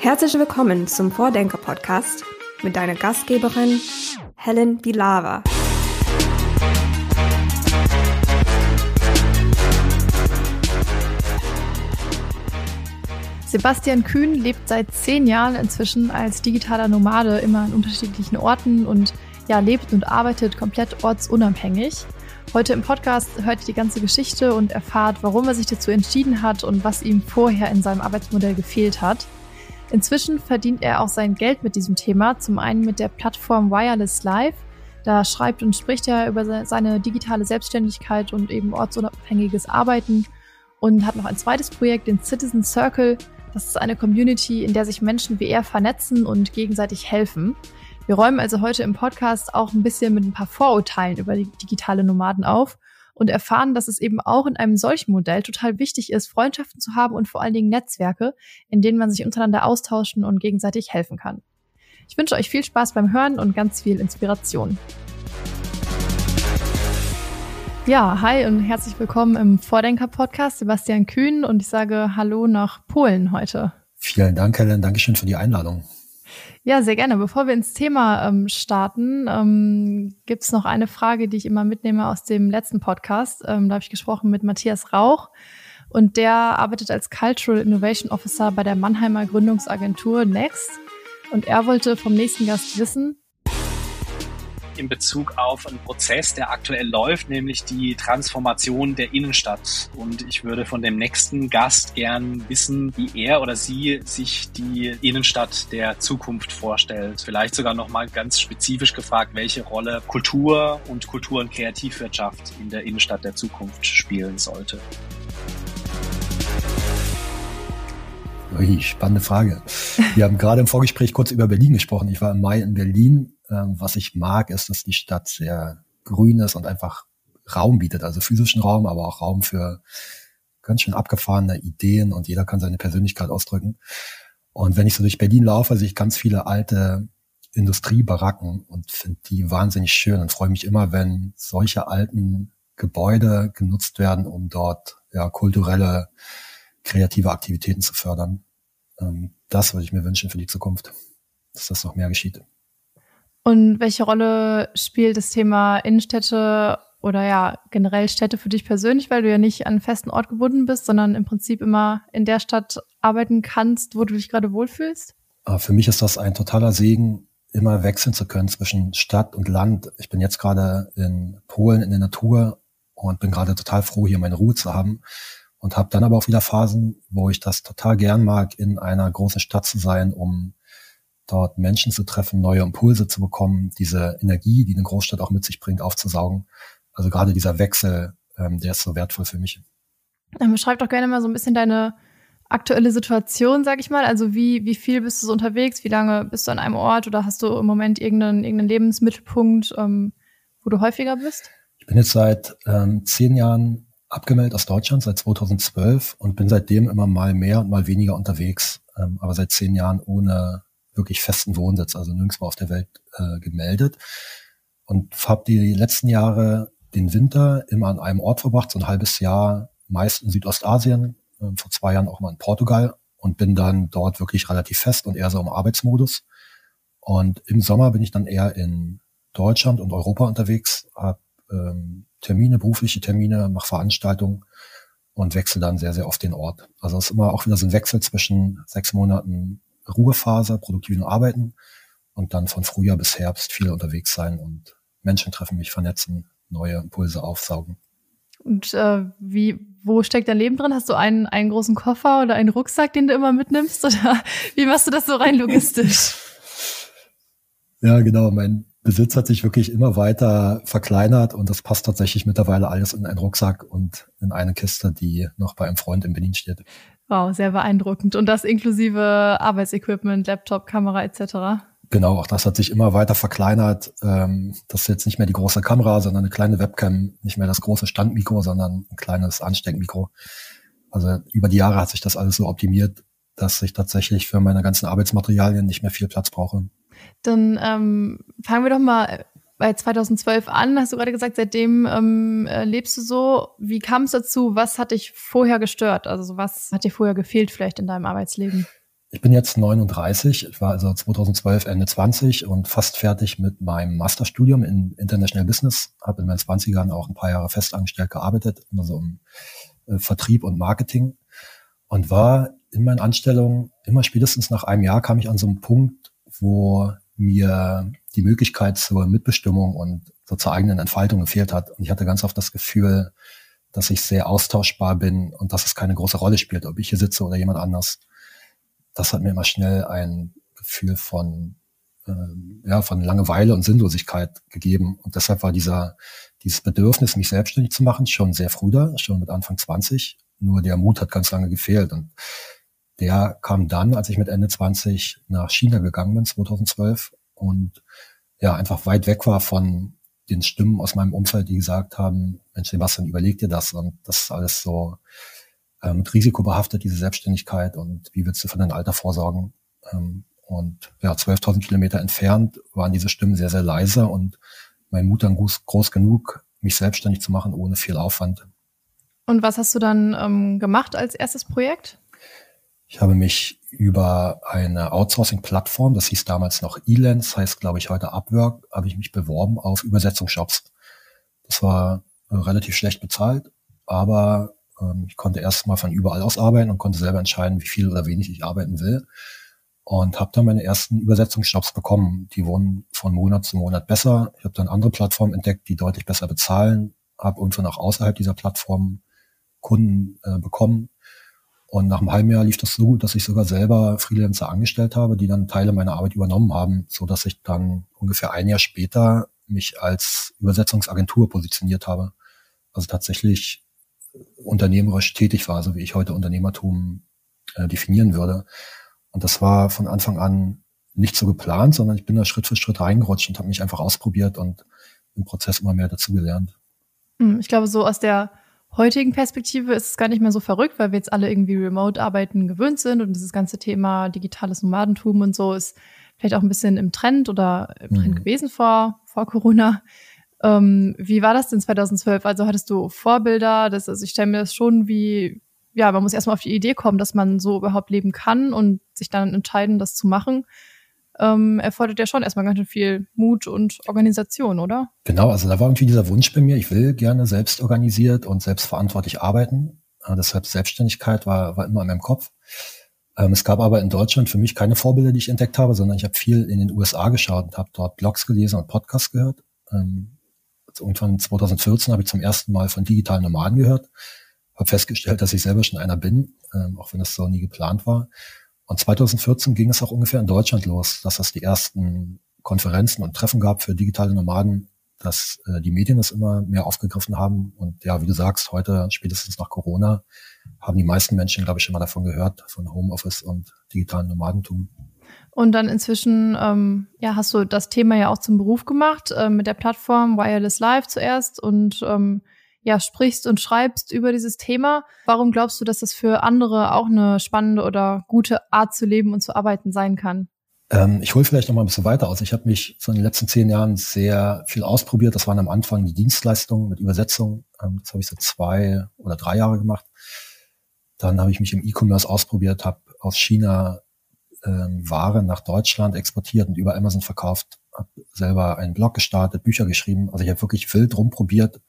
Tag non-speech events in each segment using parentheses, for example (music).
Herzlich willkommen zum Vordenker-Podcast mit deiner Gastgeberin Helen Bilava. Sebastian Kühn lebt seit zehn Jahren inzwischen als digitaler Nomade immer an unterschiedlichen Orten und ja, lebt und arbeitet komplett ortsunabhängig. Heute im Podcast hört ihr die ganze Geschichte und erfahrt, warum er sich dazu entschieden hat und was ihm vorher in seinem Arbeitsmodell gefehlt hat. Inzwischen verdient er auch sein Geld mit diesem Thema, zum einen mit der Plattform Wireless Live. Da schreibt und spricht er über seine digitale Selbstständigkeit und eben ortsunabhängiges Arbeiten und hat noch ein zweites Projekt, den Citizen Circle, das ist eine Community, in der sich Menschen wie er vernetzen und gegenseitig helfen. Wir räumen also heute im Podcast auch ein bisschen mit ein paar Vorurteilen über die digitale Nomaden auf und erfahren, dass es eben auch in einem solchen Modell total wichtig ist, Freundschaften zu haben und vor allen Dingen Netzwerke, in denen man sich untereinander austauschen und gegenseitig helfen kann. Ich wünsche euch viel Spaß beim Hören und ganz viel Inspiration. Ja, hi und herzlich willkommen im Vordenker-Podcast. Sebastian Kühn und ich sage Hallo nach Polen heute. Vielen Dank, Helen. Dankeschön für die Einladung. Ja, sehr gerne. Bevor wir ins Thema ähm, starten, ähm, gibt es noch eine Frage, die ich immer mitnehme aus dem letzten Podcast. Ähm, da habe ich gesprochen mit Matthias Rauch und der arbeitet als Cultural Innovation Officer bei der Mannheimer Gründungsagentur Next. Und er wollte vom nächsten Gast wissen, in Bezug auf einen Prozess, der aktuell läuft, nämlich die Transformation der Innenstadt. Und ich würde von dem nächsten Gast gern wissen, wie er oder sie sich die Innenstadt der Zukunft vorstellt. Vielleicht sogar nochmal ganz spezifisch gefragt, welche Rolle Kultur und Kultur- und Kreativwirtschaft in der Innenstadt der Zukunft spielen sollte. Ui, spannende Frage. Wir haben gerade im Vorgespräch kurz über Berlin gesprochen. Ich war im Mai in Berlin. Ähm, was ich mag, ist, dass die Stadt sehr grün ist und einfach Raum bietet, also physischen Raum, aber auch Raum für ganz schön abgefahrene Ideen und jeder kann seine Persönlichkeit ausdrücken. Und wenn ich so durch Berlin laufe, sehe ich ganz viele alte Industriebaracken und finde die wahnsinnig schön und freue mich immer, wenn solche alten Gebäude genutzt werden, um dort ja kulturelle kreative Aktivitäten zu fördern. Ähm, das würde ich mir wünschen für die Zukunft, dass das noch mehr geschieht. Und welche Rolle spielt das Thema Innenstädte oder ja generell Städte für dich persönlich, weil du ja nicht an einen festen Ort gebunden bist, sondern im Prinzip immer in der Stadt arbeiten kannst, wo du dich gerade wohlfühlst? Ah, für mich ist das ein totaler Segen, immer wechseln zu können zwischen Stadt und Land. Ich bin jetzt gerade in Polen in der Natur und bin gerade total froh, hier meine Ruhe zu haben und habe dann aber auch wieder Phasen, wo ich das total gern mag, in einer großen Stadt zu sein, um dort Menschen zu treffen, neue Impulse zu bekommen, diese Energie, die eine Großstadt auch mit sich bringt, aufzusaugen. Also gerade dieser Wechsel, ähm, der ist so wertvoll für mich. Dann beschreib doch gerne mal so ein bisschen deine aktuelle Situation, sag ich mal. Also wie, wie viel bist du so unterwegs? Wie lange bist du an einem Ort oder hast du im Moment irgendeinen, irgendeinen Lebensmittelpunkt, ähm, wo du häufiger bist? Ich bin jetzt seit ähm, zehn Jahren abgemeldet aus Deutschland seit 2012 und bin seitdem immer mal mehr und mal weniger unterwegs, ähm, aber seit zehn Jahren ohne wirklich festen Wohnsitz, also nirgendwo auf der Welt äh, gemeldet und habe die letzten Jahre den Winter immer an einem Ort verbracht, so ein halbes Jahr, meist in Südostasien, äh, vor zwei Jahren auch mal in Portugal und bin dann dort wirklich relativ fest und eher so im Arbeitsmodus. Und im Sommer bin ich dann eher in Deutschland und Europa unterwegs, habe ähm, Termine, berufliche Termine, mache Veranstaltungen und wechsle dann sehr, sehr oft den Ort. Also es ist immer auch wieder so ein Wechsel zwischen sechs Monaten Ruhephase, produktiven Arbeiten und dann von Frühjahr bis Herbst viel unterwegs sein und Menschen treffen, mich vernetzen, neue Impulse aufsaugen. Und äh, wie, wo steckt dein Leben drin? Hast du einen, einen großen Koffer oder einen Rucksack, den du immer mitnimmst? Oder (laughs) wie machst du das so rein logistisch? (laughs) ja, genau. Mein Besitz hat sich wirklich immer weiter verkleinert und das passt tatsächlich mittlerweile alles in einen Rucksack und in eine Kiste, die noch bei einem Freund in Berlin steht. Wow, sehr beeindruckend. Und das inklusive Arbeitsequipment, Laptop, Kamera etc. Genau, auch das hat sich immer weiter verkleinert. Ähm, das ist jetzt nicht mehr die große Kamera, sondern eine kleine Webcam, nicht mehr das große Standmikro, sondern ein kleines Ansteckmikro. Also über die Jahre hat sich das alles so optimiert, dass ich tatsächlich für meine ganzen Arbeitsmaterialien nicht mehr viel Platz brauche. Dann ähm, fangen wir doch mal bei 2012 an. Hast du gerade gesagt, seitdem ähm, äh, lebst du so. Wie kam es dazu? Was hat dich vorher gestört? Also was hat dir vorher gefehlt vielleicht in deinem Arbeitsleben? Ich bin jetzt 39, ich war also 2012 Ende 20 und fast fertig mit meinem Masterstudium in International Business, habe in meinen 20ern auch ein paar Jahre festangestellt gearbeitet, immer so im äh, Vertrieb und Marketing und war in meinen Anstellungen immer spätestens nach einem Jahr kam ich an so einen Punkt, wo mir die Möglichkeit zur Mitbestimmung und so zur eigenen Entfaltung gefehlt hat. Und ich hatte ganz oft das Gefühl, dass ich sehr austauschbar bin und dass es keine große Rolle spielt, ob ich hier sitze oder jemand anders das hat mir immer schnell ein Gefühl von, äh, ja, von Langeweile und Sinnlosigkeit gegeben. Und deshalb war dieser, dieses Bedürfnis, mich selbstständig zu machen, schon sehr früh da, schon mit Anfang 20. Nur der Mut hat ganz lange gefehlt. Und der kam dann, als ich mit Ende 20 nach China gegangen bin, 2012, und ja, einfach weit weg war von den Stimmen aus meinem Umfeld, die gesagt haben, Mensch, Sebastian, überleg dir das. Und das ist alles so, äh, mit Risiko behaftet, diese Selbstständigkeit und wie willst du für dein Alter vorsorgen? Ähm, und ja, 12.000 Kilometer entfernt waren diese Stimmen sehr, sehr leise und mein Mut dann groß, groß genug, mich selbstständig zu machen, ohne viel Aufwand. Und was hast du dann ähm, gemacht als erstes Projekt? Ich habe mich über eine Outsourcing-Plattform, das hieß damals noch Elance, heißt glaube ich heute Upwork, habe ich mich beworben auf Übersetzungsshops. Das war äh, relativ schlecht bezahlt, aber ähm, ich konnte erst mal von überall aus arbeiten und konnte selber entscheiden, wie viel oder wenig ich arbeiten will. Und habe dann meine ersten Übersetzungsjobs bekommen. Die wurden von Monat zu Monat besser. Ich habe dann andere Plattformen entdeckt, die deutlich besser bezahlen. Habe irgendwann auch außerhalb dieser Plattform Kunden äh, bekommen. Und nach einem halben Jahr lief das so gut, dass ich sogar selber Freelancer angestellt habe, die dann Teile meiner Arbeit übernommen haben, so dass ich dann ungefähr ein Jahr später mich als Übersetzungsagentur positioniert habe. Also tatsächlich unternehmerisch tätig war, so wie ich heute Unternehmertum äh, definieren würde. Und das war von Anfang an nicht so geplant, sondern ich bin da Schritt für Schritt reingerutscht und habe mich einfach ausprobiert und im Prozess immer mehr dazugelernt. Hm, ich glaube, so aus der heutigen Perspektive ist es gar nicht mehr so verrückt, weil wir jetzt alle irgendwie Remote-Arbeiten gewöhnt sind und dieses ganze Thema digitales Nomadentum und so ist vielleicht auch ein bisschen im Trend oder im Trend mhm. gewesen vor, vor Corona. Ähm, wie war das denn 2012? Also hattest du Vorbilder? Das, also ich stelle mir das schon wie, ja, man muss erstmal auf die Idee kommen, dass man so überhaupt leben kann und sich dann entscheiden, das zu machen. Ähm, erfordert ja schon erstmal ganz schön viel Mut und Organisation, oder? Genau, also da war irgendwie dieser Wunsch bei mir, ich will gerne selbst organisiert und selbstverantwortlich arbeiten. Äh, deshalb Selbstständigkeit war, war immer in meinem Kopf. Ähm, es gab aber in Deutschland für mich keine Vorbilder, die ich entdeckt habe, sondern ich habe viel in den USA geschaut und habe dort Blogs gelesen und Podcasts gehört. Ähm, irgendwann 2014 habe ich zum ersten Mal von digitalen Nomaden gehört, habe festgestellt, dass ich selber schon einer bin, ähm, auch wenn das so nie geplant war. Und 2014 ging es auch ungefähr in Deutschland los, dass es die ersten Konferenzen und Treffen gab für digitale Nomaden, dass äh, die Medien das immer mehr aufgegriffen haben. Und ja, wie du sagst, heute, spätestens nach Corona, haben die meisten Menschen, glaube ich, schon mal davon gehört, von Homeoffice und digitalen Nomadentum. Und dann inzwischen, ähm, ja, hast du das Thema ja auch zum Beruf gemacht, äh, mit der Plattform Wireless Live zuerst und ähm, ja, sprichst und schreibst über dieses Thema. Warum glaubst du, dass das für andere auch eine spannende oder gute Art zu leben und zu arbeiten sein kann? Ähm, ich hole vielleicht noch mal ein bisschen weiter aus. Ich habe mich so in den letzten zehn Jahren sehr viel ausprobiert. Das waren am Anfang die Dienstleistungen mit Übersetzung. Ähm, das habe ich so zwei oder drei Jahre gemacht. Dann habe ich mich im E-Commerce ausprobiert, habe aus China ähm, Ware nach Deutschland exportiert und über Amazon verkauft. Habe selber einen Blog gestartet, Bücher geschrieben. Also ich habe wirklich wild rumprobiert.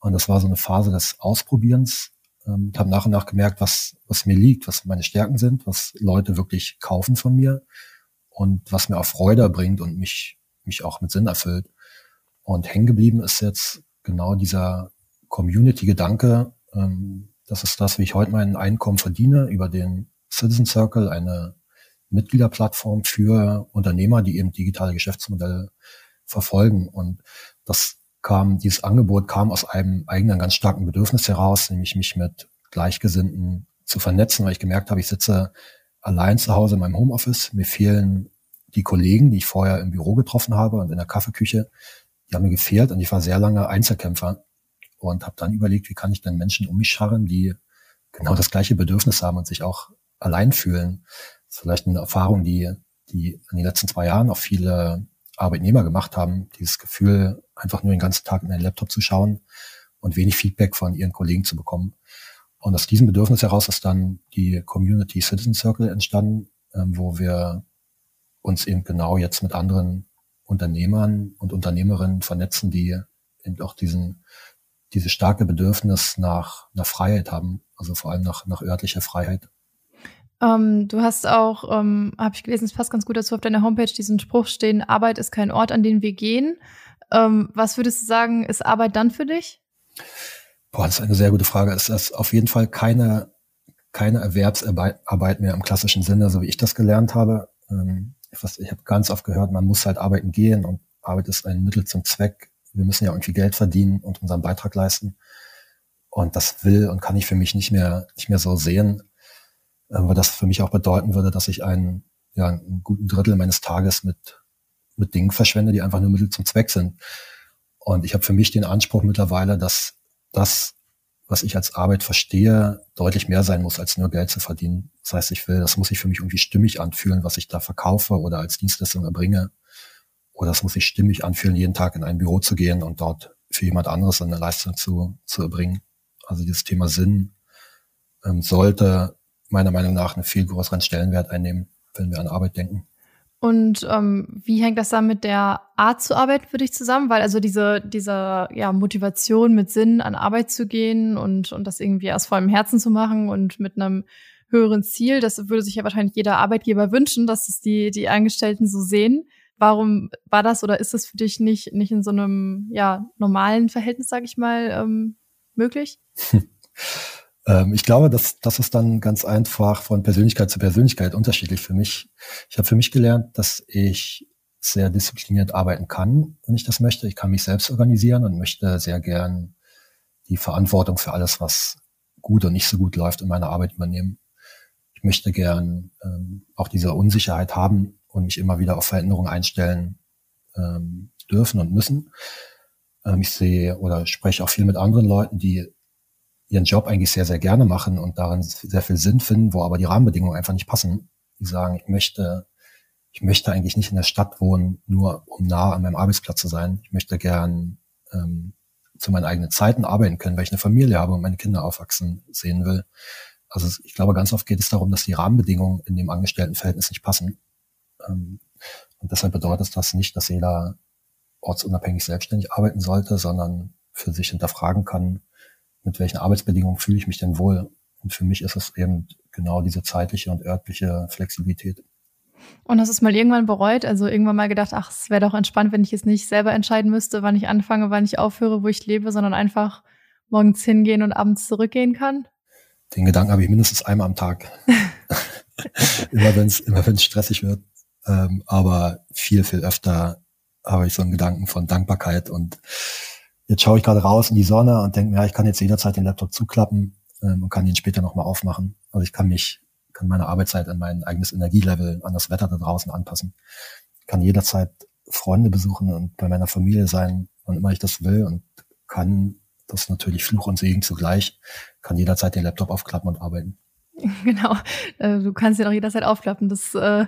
Und das war so eine Phase des Ausprobierens. Ähm, habe nach und nach gemerkt, was, was mir liegt, was meine Stärken sind, was Leute wirklich kaufen von mir und was mir auch Freude bringt und mich, mich auch mit Sinn erfüllt. Und hängen geblieben ist jetzt genau dieser Community-Gedanke. Ähm, das ist das, wie ich heute mein Einkommen verdiene, über den Citizen Circle, eine Mitgliederplattform für Unternehmer, die eben digitale Geschäftsmodelle verfolgen. Und das kam, dieses Angebot kam aus einem eigenen ganz starken Bedürfnis heraus, nämlich mich mit Gleichgesinnten zu vernetzen, weil ich gemerkt habe, ich sitze allein zu Hause in meinem Homeoffice. Mir fehlen die Kollegen, die ich vorher im Büro getroffen habe und in der Kaffeeküche, die haben mir gefehlt und ich war sehr lange Einzelkämpfer und habe dann überlegt, wie kann ich denn Menschen um mich scharren, die genau das gleiche Bedürfnis haben und sich auch allein fühlen ist vielleicht eine Erfahrung, die, die in den letzten zwei Jahren auch viele Arbeitnehmer gemacht haben, dieses Gefühl, einfach nur den ganzen Tag in den Laptop zu schauen und wenig Feedback von ihren Kollegen zu bekommen. Und aus diesem Bedürfnis heraus ist dann die Community Citizen Circle entstanden, ähm, wo wir uns eben genau jetzt mit anderen Unternehmern und Unternehmerinnen vernetzen, die eben auch diesen, diese starke Bedürfnis nach, nach Freiheit haben, also vor allem nach, nach örtlicher Freiheit. Ähm, du hast auch, ähm, habe ich gelesen, es passt ganz gut dazu, auf deiner Homepage diesen Spruch stehen, Arbeit ist kein Ort, an den wir gehen. Ähm, was würdest du sagen, ist Arbeit dann für dich? Boah, das ist eine sehr gute Frage. Es ist auf jeden Fall keine, keine Erwerbsarbeit mehr im klassischen Sinne, so wie ich das gelernt habe. Ähm, ich habe ganz oft gehört, man muss halt arbeiten gehen und Arbeit ist ein Mittel zum Zweck. Wir müssen ja irgendwie Geld verdienen und unseren Beitrag leisten. Und das will und kann ich für mich nicht mehr, nicht mehr so sehen, weil das für mich auch bedeuten würde, dass ich einen, ja, einen guten Drittel meines Tages mit, mit Dingen verschwende, die einfach nur Mittel zum Zweck sind. Und ich habe für mich den Anspruch mittlerweile, dass das, was ich als Arbeit verstehe, deutlich mehr sein muss, als nur Geld zu verdienen. Das heißt, ich will, das muss sich für mich irgendwie stimmig anfühlen, was ich da verkaufe oder als Dienstleistung erbringe. Oder es muss sich stimmig anfühlen, jeden Tag in ein Büro zu gehen und dort für jemand anderes eine Leistung zu, zu erbringen. Also dieses Thema Sinn ähm, sollte meiner Meinung nach einen viel größeren Stellenwert einnehmen, wenn wir an Arbeit denken. Und ähm, wie hängt das dann mit der Art zu arbeiten für dich zusammen? Weil also diese, diese ja, Motivation mit Sinn an Arbeit zu gehen und, und das irgendwie aus vollem Herzen zu machen und mit einem höheren Ziel, das würde sich ja wahrscheinlich jeder Arbeitgeber wünschen, dass es die, die Angestellten so sehen. Warum war das oder ist das für dich nicht, nicht in so einem ja, normalen Verhältnis, sage ich mal, ähm, möglich? (laughs) Ähm, ich glaube, dass das ist dann ganz einfach von Persönlichkeit zu Persönlichkeit unterschiedlich für mich. Ich habe für mich gelernt, dass ich sehr diszipliniert arbeiten kann, wenn ich das möchte. Ich kann mich selbst organisieren und möchte sehr gern die Verantwortung für alles, was gut und nicht so gut läuft, in meiner Arbeit übernehmen. Ich möchte gern ähm, auch diese Unsicherheit haben und mich immer wieder auf Veränderungen einstellen ähm, dürfen und müssen. Ähm, ich sehe oder spreche auch viel mit anderen Leuten, die ihren Job eigentlich sehr, sehr gerne machen und darin sehr viel Sinn finden, wo aber die Rahmenbedingungen einfach nicht passen. Die sagen, ich möchte, ich möchte eigentlich nicht in der Stadt wohnen, nur um nah an meinem Arbeitsplatz zu sein. Ich möchte gern ähm, zu meinen eigenen Zeiten arbeiten können, weil ich eine Familie habe und meine Kinder aufwachsen sehen will. Also ich glaube, ganz oft geht es darum, dass die Rahmenbedingungen in dem Angestelltenverhältnis nicht passen. Ähm, und deshalb bedeutet das nicht, dass jeder ortsunabhängig selbstständig arbeiten sollte, sondern für sich hinterfragen kann, mit welchen Arbeitsbedingungen fühle ich mich denn wohl? Und für mich ist es eben genau diese zeitliche und örtliche Flexibilität. Und hast du es mal irgendwann bereut? Also irgendwann mal gedacht, ach, es wäre doch entspannt, wenn ich jetzt nicht selber entscheiden müsste, wann ich anfange, wann ich aufhöre, wo ich lebe, sondern einfach morgens hingehen und abends zurückgehen kann? Den Gedanken habe ich mindestens einmal am Tag. (laughs) immer wenn es immer wenn's stressig wird. Ähm, aber viel, viel öfter habe ich so einen Gedanken von Dankbarkeit und jetzt schaue ich gerade raus in die Sonne und denke mir, ja, ich kann jetzt jederzeit den Laptop zuklappen ähm, und kann ihn später nochmal aufmachen. Also ich kann mich, kann meine Arbeitszeit an mein eigenes Energielevel, an das Wetter da draußen anpassen. Ich kann jederzeit Freunde besuchen und bei meiner Familie sein, wann immer ich das will und kann das natürlich Fluch und Segen zugleich, kann jederzeit den Laptop aufklappen und arbeiten. (laughs) Genau, äh, du kannst ihn auch jederzeit aufklappen. Das äh,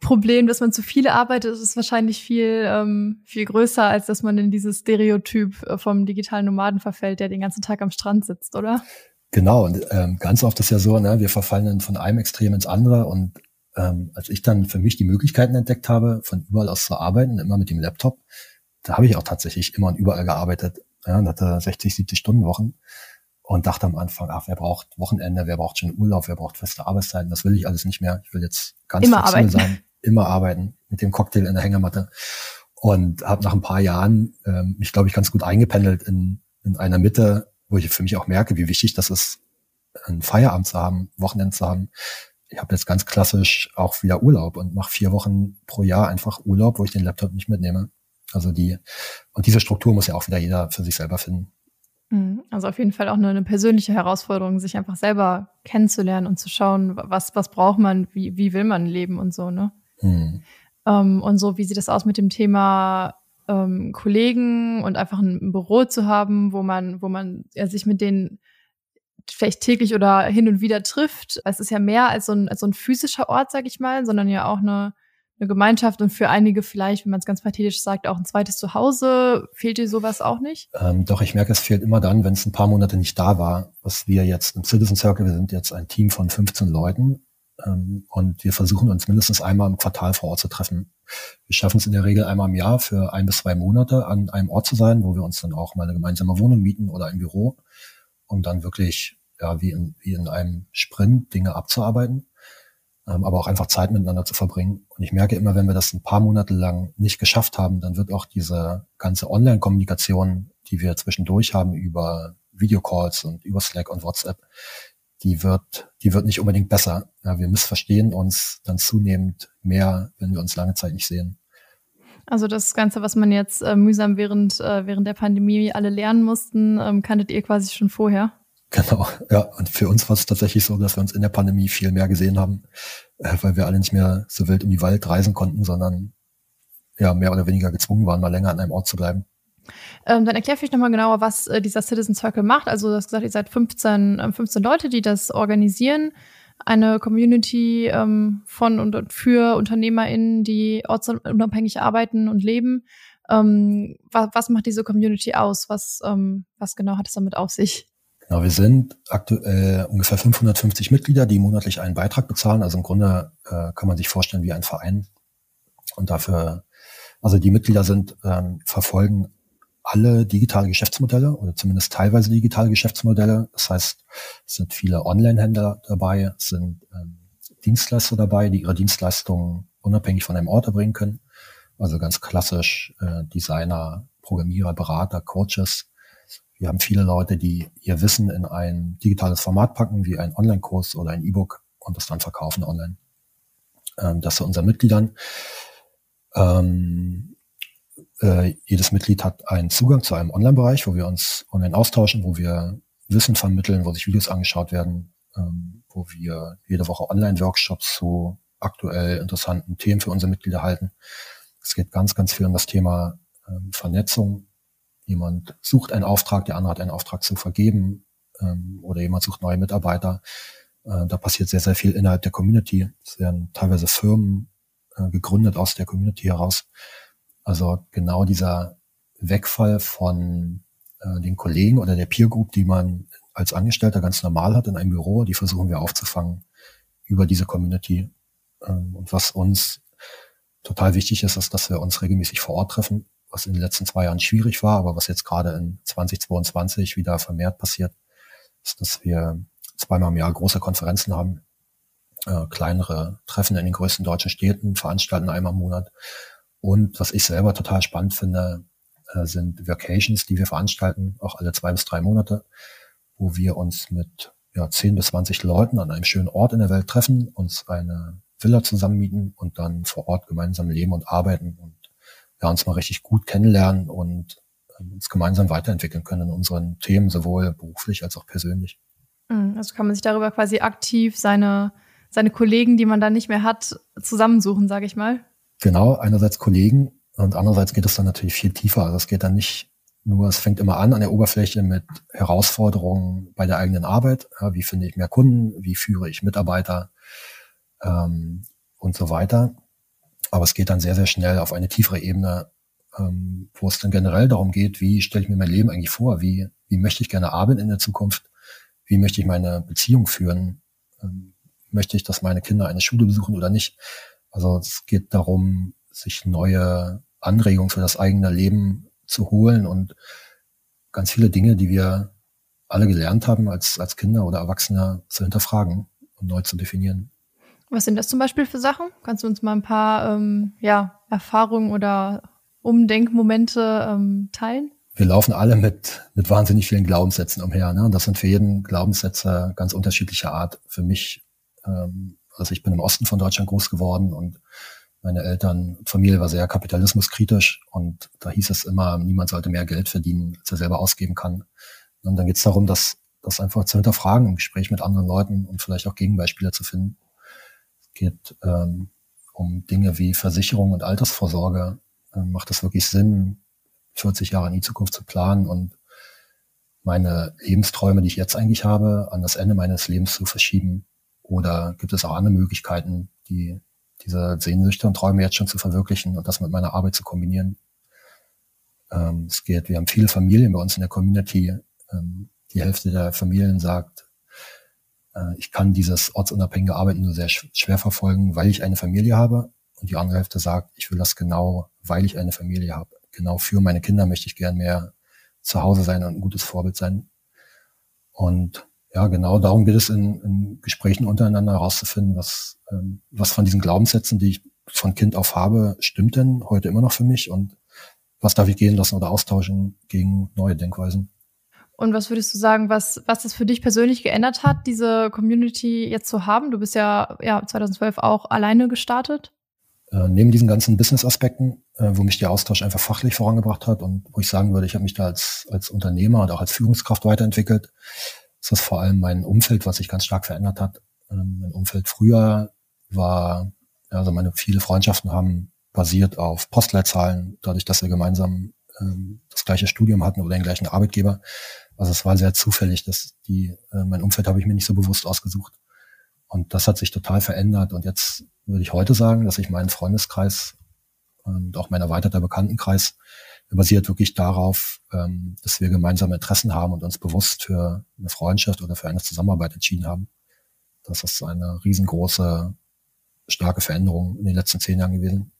Problem, dass man zu viele arbeitet, ist wahrscheinlich viel, ähm, viel größer, als dass man in dieses Stereotyp äh, vom digitalen Nomaden verfällt, der den ganzen Tag am Strand sitzt, oder? Genau, und ähm, ganz oft ist ja so, ne, wir verfallen dann von einem Extrem ins andere und ähm, als ich dann für mich die Möglichkeiten entdeckt habe, von überall aus zu arbeiten, immer mit dem Laptop, da habe ich auch tatsächlich immer und überall gearbeitet. Ja, und hatte 60, 70 Stunden Wochen und dachte am Anfang, ach, wer braucht Wochenende, wer braucht schon Urlaub, wer braucht feste Arbeitszeiten, das will ich alles nicht mehr. Ich will jetzt ganz immer flexibel arbeiten. sein immer arbeiten mit dem Cocktail in der Hängematte. Und habe nach ein paar Jahren ähm, mich, glaube ich, ganz gut eingependelt in, in einer Mitte, wo ich für mich auch merke, wie wichtig das ist, einen Feierabend zu haben, Wochenende zu haben. Ich habe jetzt ganz klassisch auch wieder Urlaub und mache vier Wochen pro Jahr einfach Urlaub, wo ich den Laptop nicht mitnehme. Also die, und diese Struktur muss ja auch wieder jeder für sich selber finden. Mhm. Also auf jeden Fall auch eine, eine, persönliche Herausforderung, sich einfach selber kennenzulernen und zu schauen, was, was braucht man, wie, wie will man leben und so, ne? Mhm. Ähm, und so, wie sieht es aus mit dem Thema ähm, Kollegen und einfach ein Büro zu haben, wo man, wo man ja, sich mit denen vielleicht täglich oder hin und wieder trifft. Es ist ja mehr als so ein, als so ein physischer Ort, sag ich mal, sondern ja auch eine, eine Gemeinschaft und für einige vielleicht, wenn man es ganz pathetisch sagt, auch ein zweites Zuhause. Fehlt dir sowas auch nicht? Ähm, doch, ich merke, es fehlt immer dann, wenn es ein paar Monate nicht da war. Was wir jetzt im Citizen Circle, wir sind jetzt ein Team von 15 Leuten, und wir versuchen uns mindestens einmal im Quartal vor Ort zu treffen. Wir schaffen es in der Regel einmal im Jahr für ein bis zwei Monate an einem Ort zu sein, wo wir uns dann auch mal eine gemeinsame Wohnung mieten oder ein Büro, um dann wirklich ja, wie, in, wie in einem Sprint Dinge abzuarbeiten, ähm, aber auch einfach Zeit miteinander zu verbringen. Und ich merke immer, wenn wir das ein paar Monate lang nicht geschafft haben, dann wird auch diese ganze Online-Kommunikation, die wir zwischendurch haben über Videocalls und über Slack und WhatsApp, die wird, die wird nicht unbedingt besser. Ja, wir missverstehen uns dann zunehmend mehr, wenn wir uns lange Zeit nicht sehen. Also das Ganze, was man jetzt äh, mühsam während, äh, während der Pandemie alle lernen mussten, ähm, kanntet ihr quasi schon vorher? Genau, ja. Und für uns war es tatsächlich so, dass wir uns in der Pandemie viel mehr gesehen haben, äh, weil wir alle nicht mehr so wild um die Wald reisen konnten, sondern ja mehr oder weniger gezwungen waren, mal länger an einem Ort zu bleiben. Ähm, dann erklär vielleicht nochmal genauer, was äh, dieser Citizen Circle macht. Also du hast gesagt, ihr seid 15, äh, 15 Leute, die das organisieren. Eine Community ähm, von und für UnternehmerInnen, die ortsunabhängig arbeiten und leben. Ähm, was, was, macht diese Community aus? Was, ähm, was genau hat es damit auf sich? Genau, wir sind aktuell ungefähr 550 Mitglieder, die monatlich einen Beitrag bezahlen. Also im Grunde äh, kann man sich vorstellen wie ein Verein. Und dafür, also die Mitglieder sind, ähm, verfolgen alle digitale Geschäftsmodelle oder zumindest teilweise digitale Geschäftsmodelle. Das heißt, es sind viele Online-Händler dabei, es sind ähm, Dienstleister dabei, die ihre Dienstleistungen unabhängig von einem Ort erbringen können. Also ganz klassisch äh, Designer, Programmierer, Berater, Coaches. Wir haben viele Leute, die ihr Wissen in ein digitales Format packen, wie ein Online-Kurs oder ein E-Book und das dann verkaufen online. Ähm, das zu unseren Mitgliedern. Ähm, äh, jedes Mitglied hat einen Zugang zu einem Online-Bereich, wo wir uns online austauschen, wo wir Wissen vermitteln, wo sich Videos angeschaut werden, ähm, wo wir jede Woche Online-Workshops zu aktuell interessanten Themen für unsere Mitglieder halten. Es geht ganz, ganz viel um das Thema ähm, Vernetzung. Jemand sucht einen Auftrag, der andere hat einen Auftrag zu vergeben ähm, oder jemand sucht neue Mitarbeiter. Äh, da passiert sehr, sehr viel innerhalb der Community. Es werden teilweise Firmen äh, gegründet aus der Community heraus. Also genau dieser Wegfall von äh, den Kollegen oder der Peer Group, die man als Angestellter ganz normal hat in einem Büro, die versuchen wir aufzufangen über diese Community. Ähm, und was uns total wichtig ist, ist, dass wir uns regelmäßig vor Ort treffen, was in den letzten zwei Jahren schwierig war, aber was jetzt gerade in 2022 wieder vermehrt passiert, ist, dass wir zweimal im Jahr große Konferenzen haben, äh, kleinere Treffen in den größten deutschen Städten, veranstalten einmal im Monat, und was ich selber total spannend finde, äh, sind Vacations, die wir veranstalten, auch alle zwei bis drei Monate, wo wir uns mit ja, 10 bis 20 Leuten an einem schönen Ort in der Welt treffen, uns eine Villa zusammenmieten und dann vor Ort gemeinsam leben und arbeiten und ja, uns mal richtig gut kennenlernen und äh, uns gemeinsam weiterentwickeln können in unseren Themen, sowohl beruflich als auch persönlich. Mhm, also kann man sich darüber quasi aktiv seine, seine Kollegen, die man dann nicht mehr hat, zusammensuchen, sage ich mal. Genau, einerseits Kollegen und andererseits geht es dann natürlich viel tiefer. Also es geht dann nicht nur, es fängt immer an an der Oberfläche mit Herausforderungen bei der eigenen Arbeit. Ja, wie finde ich mehr Kunden? Wie führe ich Mitarbeiter? Ähm, und so weiter. Aber es geht dann sehr, sehr schnell auf eine tiefere Ebene, ähm, wo es dann generell darum geht, wie stelle ich mir mein Leben eigentlich vor? Wie, wie möchte ich gerne arbeiten in der Zukunft? Wie möchte ich meine Beziehung führen? Ähm, möchte ich, dass meine Kinder eine Schule besuchen oder nicht? Also es geht darum, sich neue Anregungen für das eigene Leben zu holen und ganz viele Dinge, die wir alle gelernt haben als, als Kinder oder Erwachsene zu hinterfragen und neu zu definieren. Was sind das zum Beispiel für Sachen? Kannst du uns mal ein paar ähm, ja, Erfahrungen oder Umdenkmomente ähm, teilen? Wir laufen alle mit, mit wahnsinnig vielen Glaubenssätzen umher. Ne? Und das sind für jeden Glaubenssätze ganz unterschiedlicher Art. Für mich ähm, also ich bin im Osten von Deutschland groß geworden und meine Eltern, Familie war sehr kapitalismuskritisch und da hieß es immer, niemand sollte mehr Geld verdienen, als er selber ausgeben kann. Und dann geht es darum, das, das einfach zu hinterfragen im Gespräch mit anderen Leuten und vielleicht auch Gegenbeispiele zu finden. Es geht ähm, um Dinge wie Versicherung und Altersvorsorge. Ähm, macht es wirklich Sinn, 40 Jahre in die Zukunft zu planen und meine Lebensträume, die ich jetzt eigentlich habe, an das Ende meines Lebens zu verschieben? Oder gibt es auch andere Möglichkeiten, die diese Sehnsüchte und Träume jetzt schon zu verwirklichen und das mit meiner Arbeit zu kombinieren? Ähm, es geht, wir haben viele Familien bei uns in der Community. Ähm, die Hälfte der Familien sagt, äh, ich kann dieses ortsunabhängige Arbeiten nur sehr schwer verfolgen, weil ich eine Familie habe. Und die andere Hälfte sagt, ich will das genau, weil ich eine Familie habe. Genau für meine Kinder möchte ich gern mehr zu Hause sein und ein gutes Vorbild sein. Und ja, genau darum geht es in, in Gesprächen untereinander herauszufinden, was, ähm, was von diesen Glaubenssätzen, die ich von Kind auf habe, stimmt denn heute immer noch für mich und was darf ich gehen lassen oder austauschen gegen neue Denkweisen. Und was würdest du sagen, was, was das für dich persönlich geändert hat, diese Community jetzt zu haben? Du bist ja, ja 2012 auch alleine gestartet. Äh, neben diesen ganzen Business-Aspekten, äh, wo mich der Austausch einfach fachlich vorangebracht hat und wo ich sagen würde, ich habe mich da als, als Unternehmer und auch als Führungskraft weiterentwickelt, ist vor allem mein Umfeld, was sich ganz stark verändert hat. Ähm, mein Umfeld früher war, also meine viele Freundschaften haben basiert auf Postleitzahlen, dadurch, dass wir gemeinsam ähm, das gleiche Studium hatten oder den gleichen Arbeitgeber. Also es war sehr zufällig, dass die, äh, mein Umfeld habe ich mir nicht so bewusst ausgesucht. Und das hat sich total verändert. Und jetzt würde ich heute sagen, dass ich meinen Freundeskreis und auch mein erweiterter Bekanntenkreis basiert wirklich darauf, ähm, dass wir gemeinsame Interessen haben und uns bewusst für eine Freundschaft oder für eine Zusammenarbeit entschieden haben. Das ist eine riesengroße, starke Veränderung in den letzten zehn Jahren gewesen.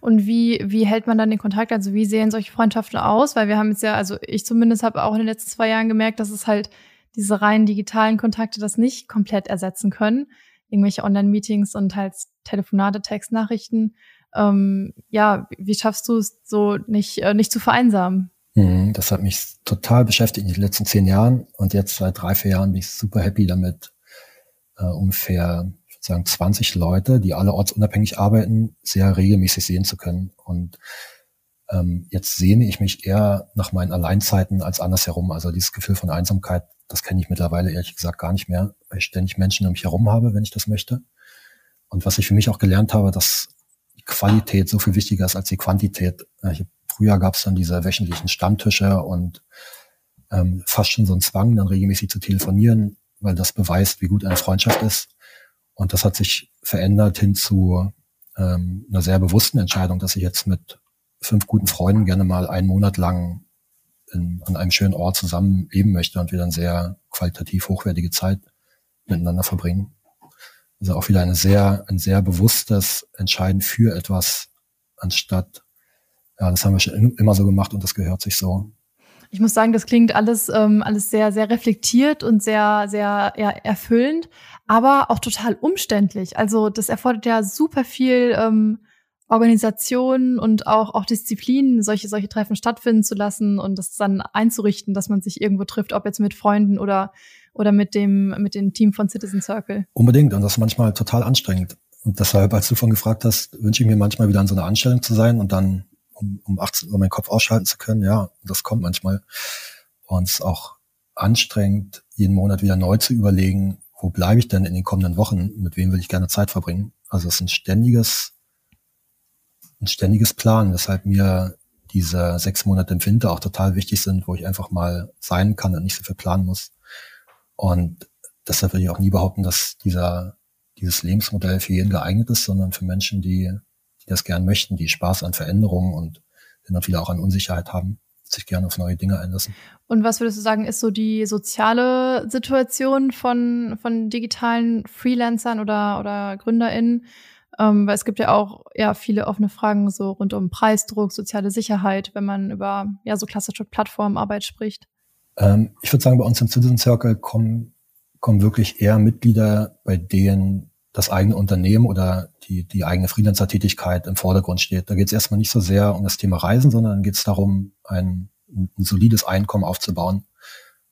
Und wie, wie hält man dann den Kontakt? Also wie sehen solche Freundschaften aus? Weil wir haben jetzt ja, also ich zumindest habe auch in den letzten zwei Jahren gemerkt, dass es halt diese rein digitalen Kontakte das nicht komplett ersetzen können. Irgendwelche Online-Meetings und halt Telefonate, Textnachrichten ähm, ja, wie schaffst du es so nicht, äh, nicht zu vereinsamen? Mhm, das hat mich total beschäftigt in den letzten zehn Jahren und jetzt seit drei, vier Jahren bin ich super happy damit, äh, ungefähr ich würde sagen 20 Leute, die alle ortsunabhängig arbeiten, sehr regelmäßig sehen zu können. Und ähm, jetzt sehne ich mich eher nach meinen Alleinzeiten als andersherum. Also dieses Gefühl von Einsamkeit, das kenne ich mittlerweile ehrlich gesagt gar nicht mehr, weil ich ständig Menschen um mich herum habe, wenn ich das möchte. Und was ich für mich auch gelernt habe, dass Qualität so viel wichtiger ist als die Quantität. Ich, früher gab es dann diese wöchentlichen Stammtische und ähm, fast schon so ein Zwang, dann regelmäßig zu telefonieren, weil das beweist, wie gut eine Freundschaft ist. Und das hat sich verändert hin zu ähm, einer sehr bewussten Entscheidung, dass ich jetzt mit fünf guten Freunden gerne mal einen Monat lang in, an einem schönen Ort zusammen leben möchte und wir dann sehr qualitativ hochwertige Zeit miteinander verbringen. Also auch wieder eine sehr, ein sehr bewusstes Entscheiden für etwas, anstatt, ja, das haben wir schon immer so gemacht und das gehört sich so. Ich muss sagen, das klingt alles, ähm, alles sehr, sehr reflektiert und sehr, sehr ja, erfüllend, aber auch total umständlich. Also das erfordert ja super viel ähm, Organisation und auch, auch Disziplin, solche, solche Treffen stattfinden zu lassen und das dann einzurichten, dass man sich irgendwo trifft, ob jetzt mit Freunden oder oder mit dem, mit dem Team von Citizen Circle. Unbedingt. Und das ist manchmal total anstrengend. Und deshalb, als du von gefragt hast, wünsche ich mir manchmal wieder an so einer Anstellung zu sein und dann um, um 18 Uhr meinen Kopf ausschalten zu können. Ja, das kommt manchmal. Und es ist auch anstrengend, jeden Monat wieder neu zu überlegen, wo bleibe ich denn in den kommenden Wochen? Mit wem will ich gerne Zeit verbringen? Also es ist ein ständiges, ein ständiges Plan, weshalb mir diese sechs Monate im Winter auch total wichtig sind, wo ich einfach mal sein kann und nicht so viel planen muss. Und deshalb würde ich auch nie behaupten, dass dieser, dieses Lebensmodell für jeden geeignet ist, sondern für Menschen, die, die das gern möchten, die Spaß an Veränderungen und und wieder auch an Unsicherheit haben, sich gerne auf neue Dinge einlassen. Und was würdest du sagen, ist so die soziale Situation von, von digitalen Freelancern oder, oder GründerInnen? Ähm, weil es gibt ja auch ja viele offene Fragen so rund um Preisdruck, soziale Sicherheit, wenn man über ja so klassische Plattformarbeit spricht. Ähm, ich würde sagen, bei uns im Citizen Circle kommen, kommen wirklich eher Mitglieder, bei denen das eigene Unternehmen oder die, die eigene Freelancer-Tätigkeit im Vordergrund steht. Da geht es erstmal nicht so sehr um das Thema Reisen, sondern geht es darum, ein, ein solides Einkommen aufzubauen.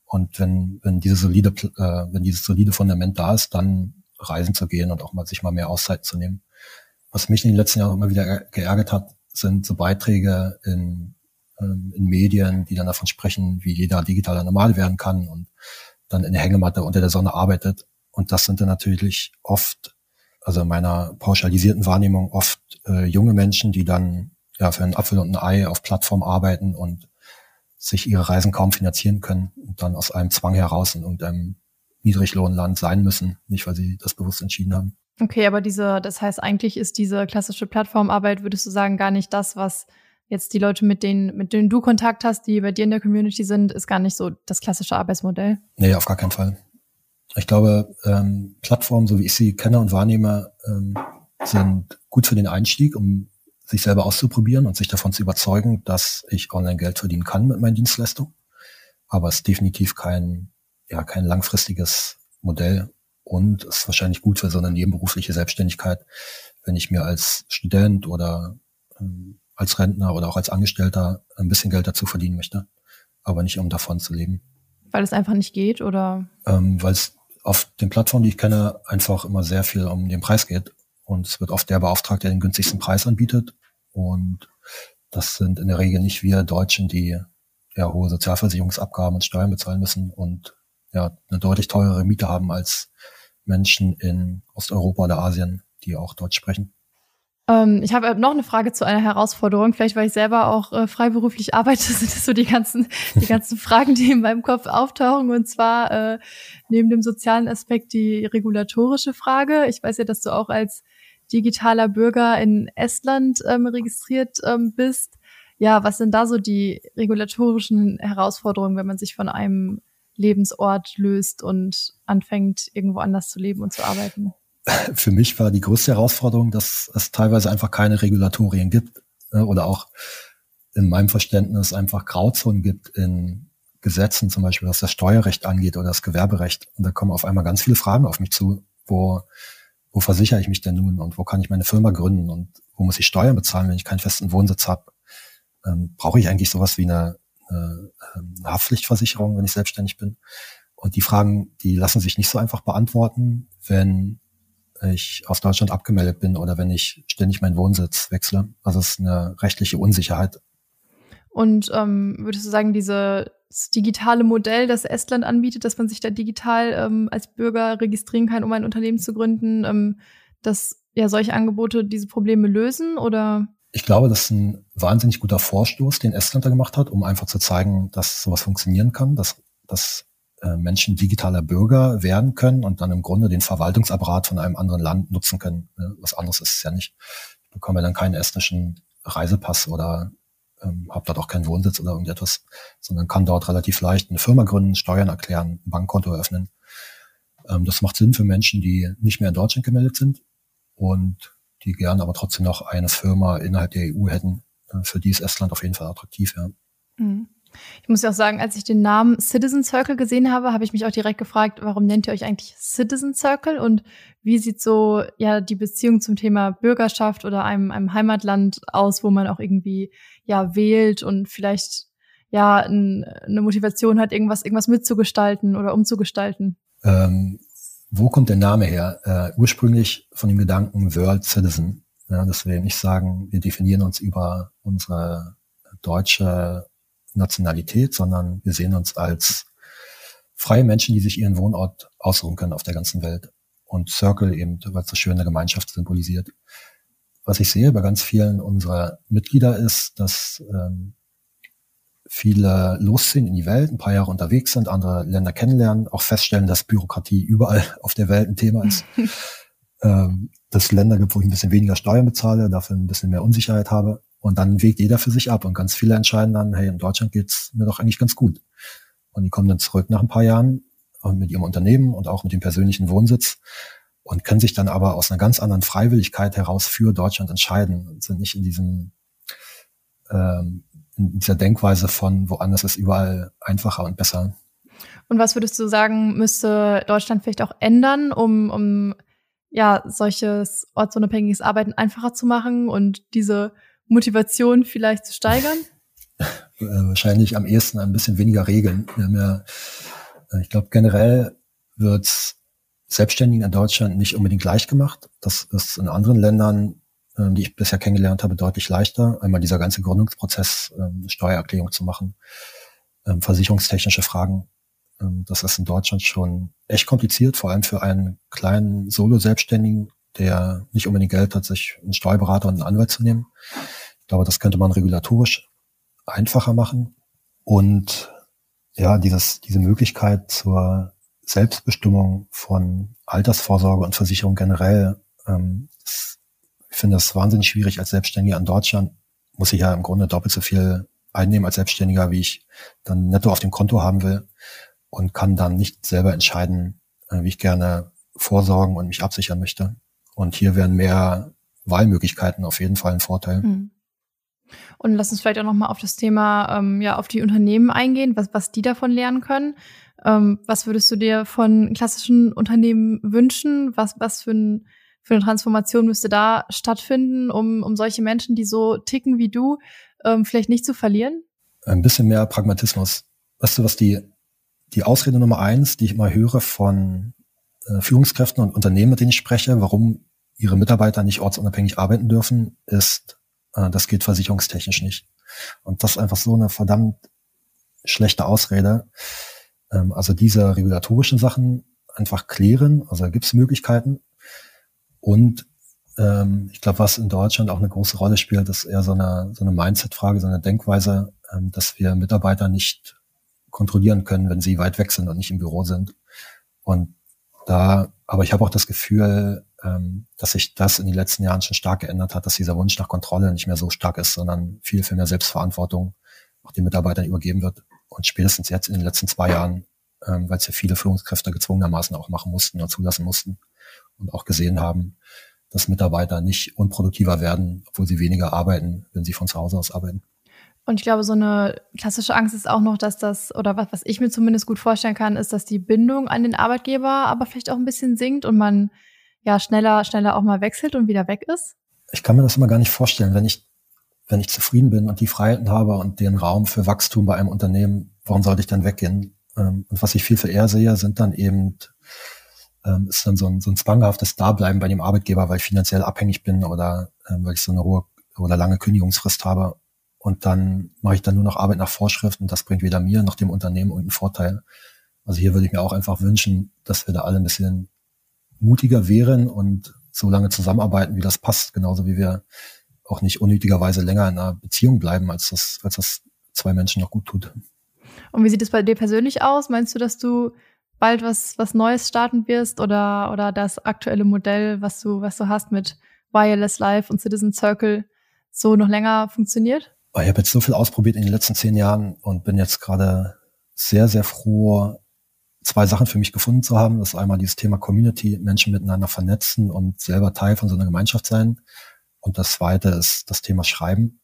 Und wenn, wenn diese solide, äh, wenn dieses solide Fundament da ist, dann reisen zu gehen und auch mal sich mal mehr Auszeit zu nehmen. Was mich in den letzten Jahren immer wieder geärgert hat, sind so Beiträge in ähm, in Medien, die dann davon sprechen, wie jeder digitaler Normal werden kann und dann in der Hängematte unter der Sonne arbeitet. Und das sind dann natürlich oft, also in meiner pauschalisierten Wahrnehmung, oft äh, junge Menschen, die dann ja für einen Apfel und ein Ei auf Plattform arbeiten und sich ihre Reisen kaum finanzieren können und dann aus einem Zwang heraus in irgendeinem Niedriglohnland sein müssen, nicht weil sie das bewusst entschieden haben. Okay, aber diese, das heißt eigentlich ist diese klassische Plattformarbeit, würdest du sagen, gar nicht das, was jetzt die Leute, mit denen, mit denen du Kontakt hast, die bei dir in der Community sind, ist gar nicht so das klassische Arbeitsmodell. Nee, auf gar keinen Fall. Ich glaube, ähm, Plattformen, so wie ich sie kenne und wahrnehme, ähm, sind gut für den Einstieg, um sich selber auszuprobieren und sich davon zu überzeugen, dass ich online Geld verdienen kann mit meinen Dienstleistungen. Aber es ist definitiv kein, ja, kein langfristiges Modell und ist wahrscheinlich gut für so eine nebenberufliche Selbstständigkeit, wenn ich mir als Student oder ähm, als Rentner oder auch als Angestellter ein bisschen Geld dazu verdienen möchte, aber nicht um davon zu leben. Weil es einfach nicht geht oder? Ähm, Weil es auf den Plattformen, die ich kenne, einfach immer sehr viel um den Preis geht. Und es wird oft der beauftragt, der den günstigsten Preis anbietet. Und das sind in der Regel nicht wir Deutschen, die ja hohe Sozialversicherungsabgaben und Steuern bezahlen müssen und ja eine deutlich teurere Miete haben als Menschen in Osteuropa oder Asien, die auch Deutsch sprechen. Ähm, ich habe noch eine Frage zu einer Herausforderung. Vielleicht, weil ich selber auch äh, freiberuflich (laughs) arbeite, sind das so die ganzen, die ganzen Fragen, die in meinem Kopf auftauchen. Und zwar äh, neben dem sozialen Aspekt die regulatorische Frage. Ich weiß ja, dass du auch als digitaler Bürger in Estland ähm, registriert ähm, bist. Ja, was sind da so die regulatorischen Herausforderungen, wenn man sich von einem Lebensort löst und anfängt, irgendwo anders zu leben und zu arbeiten? (laughs) Für mich war die größte Herausforderung, dass es teilweise einfach keine Regulatorien gibt ne, oder auch in meinem Verständnis einfach Grauzonen gibt in Gesetzen, zum Beispiel was das Steuerrecht angeht oder das Gewerberecht. Und da kommen auf einmal ganz viele Fragen auf mich zu, wo wo versichere ich mich denn nun und wo kann ich meine Firma gründen und wo muss ich Steuern bezahlen, wenn ich keinen festen Wohnsitz habe? Ähm, brauche ich eigentlich sowas wie eine, eine, eine Haftpflichtversicherung, wenn ich selbstständig bin? Und die Fragen, die lassen sich nicht so einfach beantworten, wenn ich aus Deutschland abgemeldet bin oder wenn ich ständig meinen Wohnsitz wechsle. Also es ist eine rechtliche Unsicherheit. Und ähm, würdest du sagen, diese das digitale Modell, das Estland anbietet, dass man sich da digital ähm, als Bürger registrieren kann, um ein Unternehmen zu gründen, ähm, dass ja solche Angebote diese Probleme lösen oder? Ich glaube, das ist ein wahnsinnig guter Vorstoß, den Estland da gemacht hat, um einfach zu zeigen, dass sowas funktionieren kann, dass, dass Menschen digitaler Bürger werden können und dann im Grunde den Verwaltungsapparat von einem anderen Land nutzen können. Was anderes ist es ja nicht. Ich bekomme dann keinen estnischen Reisepass oder ähm, habe dort auch keinen Wohnsitz oder irgendetwas, sondern kann dort relativ leicht eine Firma gründen, Steuern erklären, ein Bankkonto eröffnen. Ähm, das macht Sinn für Menschen, die nicht mehr in Deutschland gemeldet sind und die gerne aber trotzdem noch eine Firma innerhalb der EU hätten. Äh, für die ist Estland auf jeden Fall attraktiv, ja. Mhm. Ich muss ja auch sagen, als ich den Namen Citizen Circle gesehen habe, habe ich mich auch direkt gefragt, warum nennt ihr euch eigentlich Citizen Circle und wie sieht so ja die Beziehung zum Thema Bürgerschaft oder einem, einem Heimatland aus, wo man auch irgendwie ja wählt und vielleicht ja ein, eine Motivation hat, irgendwas irgendwas mitzugestalten oder umzugestalten. Ähm, wo kommt der Name her? Äh, ursprünglich von dem Gedanken World Citizen. Ja, dass wir nicht sagen, wir definieren uns über unsere deutsche Nationalität, sondern wir sehen uns als freie Menschen, die sich ihren Wohnort aussuchen können auf der ganzen Welt. Und Circle eben, weil es so schöne Gemeinschaft symbolisiert. Was ich sehe bei ganz vielen unserer Mitglieder ist, dass ähm, viele losziehen in die Welt, ein paar Jahre unterwegs sind, andere Länder kennenlernen, auch feststellen, dass Bürokratie überall (laughs) auf der Welt ein Thema ist. (laughs) ähm, dass Länder gibt, wo ich ein bisschen weniger Steuern bezahle, dafür ein bisschen mehr Unsicherheit habe. Und dann wägt jeder für sich ab und ganz viele entscheiden dann, hey, in Deutschland geht's mir doch eigentlich ganz gut. Und die kommen dann zurück nach ein paar Jahren und mit ihrem Unternehmen und auch mit dem persönlichen Wohnsitz und können sich dann aber aus einer ganz anderen Freiwilligkeit heraus für Deutschland entscheiden und sind nicht in diesem ähm, in dieser Denkweise von woanders ist überall einfacher und besser. Und was würdest du sagen, müsste Deutschland vielleicht auch ändern, um, um ja solches ortsunabhängiges Arbeiten einfacher zu machen und diese Motivation vielleicht zu steigern? (laughs) Äh, wahrscheinlich am ehesten ein bisschen weniger Regeln. Wir haben ja, äh, ich glaube, generell wird Selbstständigen in Deutschland nicht unbedingt leicht gemacht. Das ist in anderen Ländern, ähm, die ich bisher kennengelernt habe, deutlich leichter. Einmal dieser ganze Gründungsprozess, ähm, Steuererklärung zu machen, ähm, versicherungstechnische Fragen. Das ist in Deutschland schon echt kompliziert, vor allem für einen kleinen Solo-Selbstständigen, der nicht unbedingt Geld hat, sich einen Steuerberater und einen Anwalt zu nehmen. Ich glaube, das könnte man regulatorisch einfacher machen. Und ja, dieses, diese Möglichkeit zur Selbstbestimmung von Altersvorsorge und Versicherung generell, ähm, das, ich finde das wahnsinnig schwierig als Selbstständiger in Deutschland. Muss ich ja im Grunde doppelt so viel einnehmen als Selbstständiger, wie ich dann netto auf dem Konto haben will und kann dann nicht selber entscheiden, äh, wie ich gerne vorsorgen und mich absichern möchte. Und hier wären mehr Wahlmöglichkeiten auf jeden Fall ein Vorteil. Mhm. Und lass uns vielleicht auch nochmal auf das Thema, ähm, ja, auf die Unternehmen eingehen, was, was die davon lernen können. Ähm, was würdest du dir von klassischen Unternehmen wünschen? Was, was für, ein, für eine Transformation müsste da stattfinden, um, um solche Menschen, die so ticken wie du, ähm, vielleicht nicht zu verlieren? Ein bisschen mehr Pragmatismus. Weißt du, was die, die Ausrede Nummer eins, die ich immer höre von äh, Führungskräften und Unternehmen, mit denen ich spreche, warum ihre Mitarbeiter nicht ortsunabhängig arbeiten dürfen, ist, das geht versicherungstechnisch nicht. Und das ist einfach so eine verdammt schlechte Ausrede. Ähm, also diese regulatorischen Sachen einfach klären, also da gibt es Möglichkeiten. Und ähm, ich glaube, was in Deutschland auch eine große Rolle spielt, ist eher so eine, so eine Mindset-Frage, so eine Denkweise, ähm, dass wir Mitarbeiter nicht kontrollieren können, wenn sie weit weg sind und nicht im Büro sind. Und da, aber ich habe auch das Gefühl, ähm, dass sich das in den letzten Jahren schon stark geändert hat, dass dieser Wunsch nach Kontrolle nicht mehr so stark ist, sondern viel, viel mehr Selbstverantwortung auch den Mitarbeitern übergeben wird. Und spätestens jetzt in den letzten zwei Jahren, ähm, weil es ja viele Führungskräfte gezwungenermaßen auch machen mussten oder zulassen mussten und auch gesehen haben, dass Mitarbeiter nicht unproduktiver werden, obwohl sie weniger arbeiten, wenn sie von zu Hause aus arbeiten. Und ich glaube, so eine klassische Angst ist auch noch, dass das, oder was, was ich mir zumindest gut vorstellen kann, ist, dass die Bindung an den Arbeitgeber aber vielleicht auch ein bisschen sinkt und man ja schneller, schneller auch mal wechselt und wieder weg ist? Ich kann mir das immer gar nicht vorstellen, wenn ich, wenn ich zufrieden bin und die Freiheiten habe und den Raum für Wachstum bei einem Unternehmen, warum sollte ich dann weggehen? Ähm, und was ich viel für eher sehe, sind dann eben, ähm, ist dann so ein, so ein zwanghaftes Dableiben bei dem Arbeitgeber, weil ich finanziell abhängig bin oder ähm, weil ich so eine hohe oder lange Kündigungsfrist habe und dann mache ich dann nur noch Arbeit nach Vorschrift und das bringt weder mir noch dem Unternehmen irgendeinen Vorteil. Also hier würde ich mir auch einfach wünschen, dass wir da alle ein bisschen mutiger wären und so lange zusammenarbeiten, wie das passt, genauso wie wir auch nicht unnötigerweise länger in einer Beziehung bleiben, als das, als das zwei Menschen noch gut tut. Und wie sieht es bei dir persönlich aus? Meinst du, dass du bald was, was Neues starten wirst oder, oder das aktuelle Modell, was du, was du hast mit Wireless Life und Citizen Circle so noch länger funktioniert? Ich habe jetzt so viel ausprobiert in den letzten zehn Jahren und bin jetzt gerade sehr, sehr froh, zwei Sachen für mich gefunden zu haben. Das ist einmal dieses Thema Community, Menschen miteinander vernetzen und selber Teil von so einer Gemeinschaft sein. Und das zweite ist das Thema Schreiben.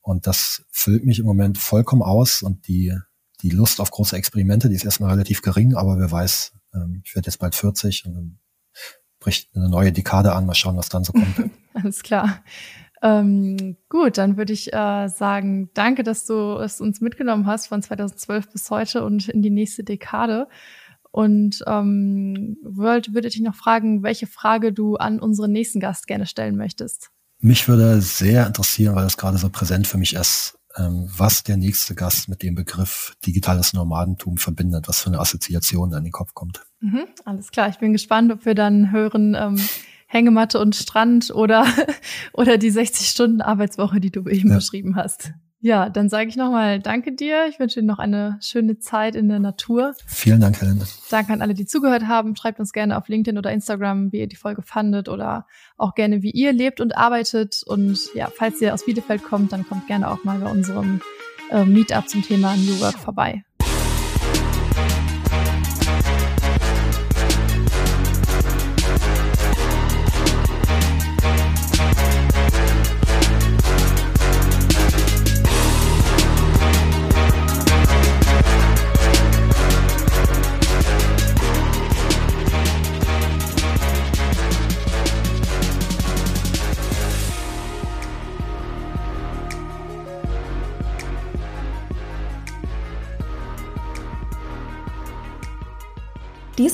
Und das füllt mich im Moment vollkommen aus und die, die Lust auf große Experimente, die ist erstmal relativ gering, aber wer weiß, ähm, ich werde jetzt bald 40 und dann bricht eine neue Dekade an. Mal schauen, was dann so kommt. (laughs) Alles klar. Ähm, gut, dann würde ich äh, sagen, danke, dass du es uns mitgenommen hast von 2012 bis heute und in die nächste Dekade. Und ähm, World würde dich noch fragen, welche Frage du an unseren nächsten Gast gerne stellen möchtest. Mich würde sehr interessieren, weil das gerade so präsent für mich ist, ähm, was der nächste Gast mit dem Begriff digitales Nomadentum verbindet, was für eine Assoziation an den Kopf kommt. Mhm, alles klar, ich bin gespannt, ob wir dann hören, ähm, Hängematte und Strand oder, (laughs) oder die 60-Stunden-Arbeitswoche, die du eben ja. beschrieben hast. Ja, dann sage ich nochmal Danke dir. Ich wünsche dir noch eine schöne Zeit in der Natur. Vielen Dank, Helene. Danke an alle, die zugehört haben. Schreibt uns gerne auf LinkedIn oder Instagram, wie ihr die Folge fandet oder auch gerne, wie ihr lebt und arbeitet. Und ja, falls ihr aus Bielefeld kommt, dann kommt gerne auch mal bei unserem äh, Meetup zum Thema New Work vorbei.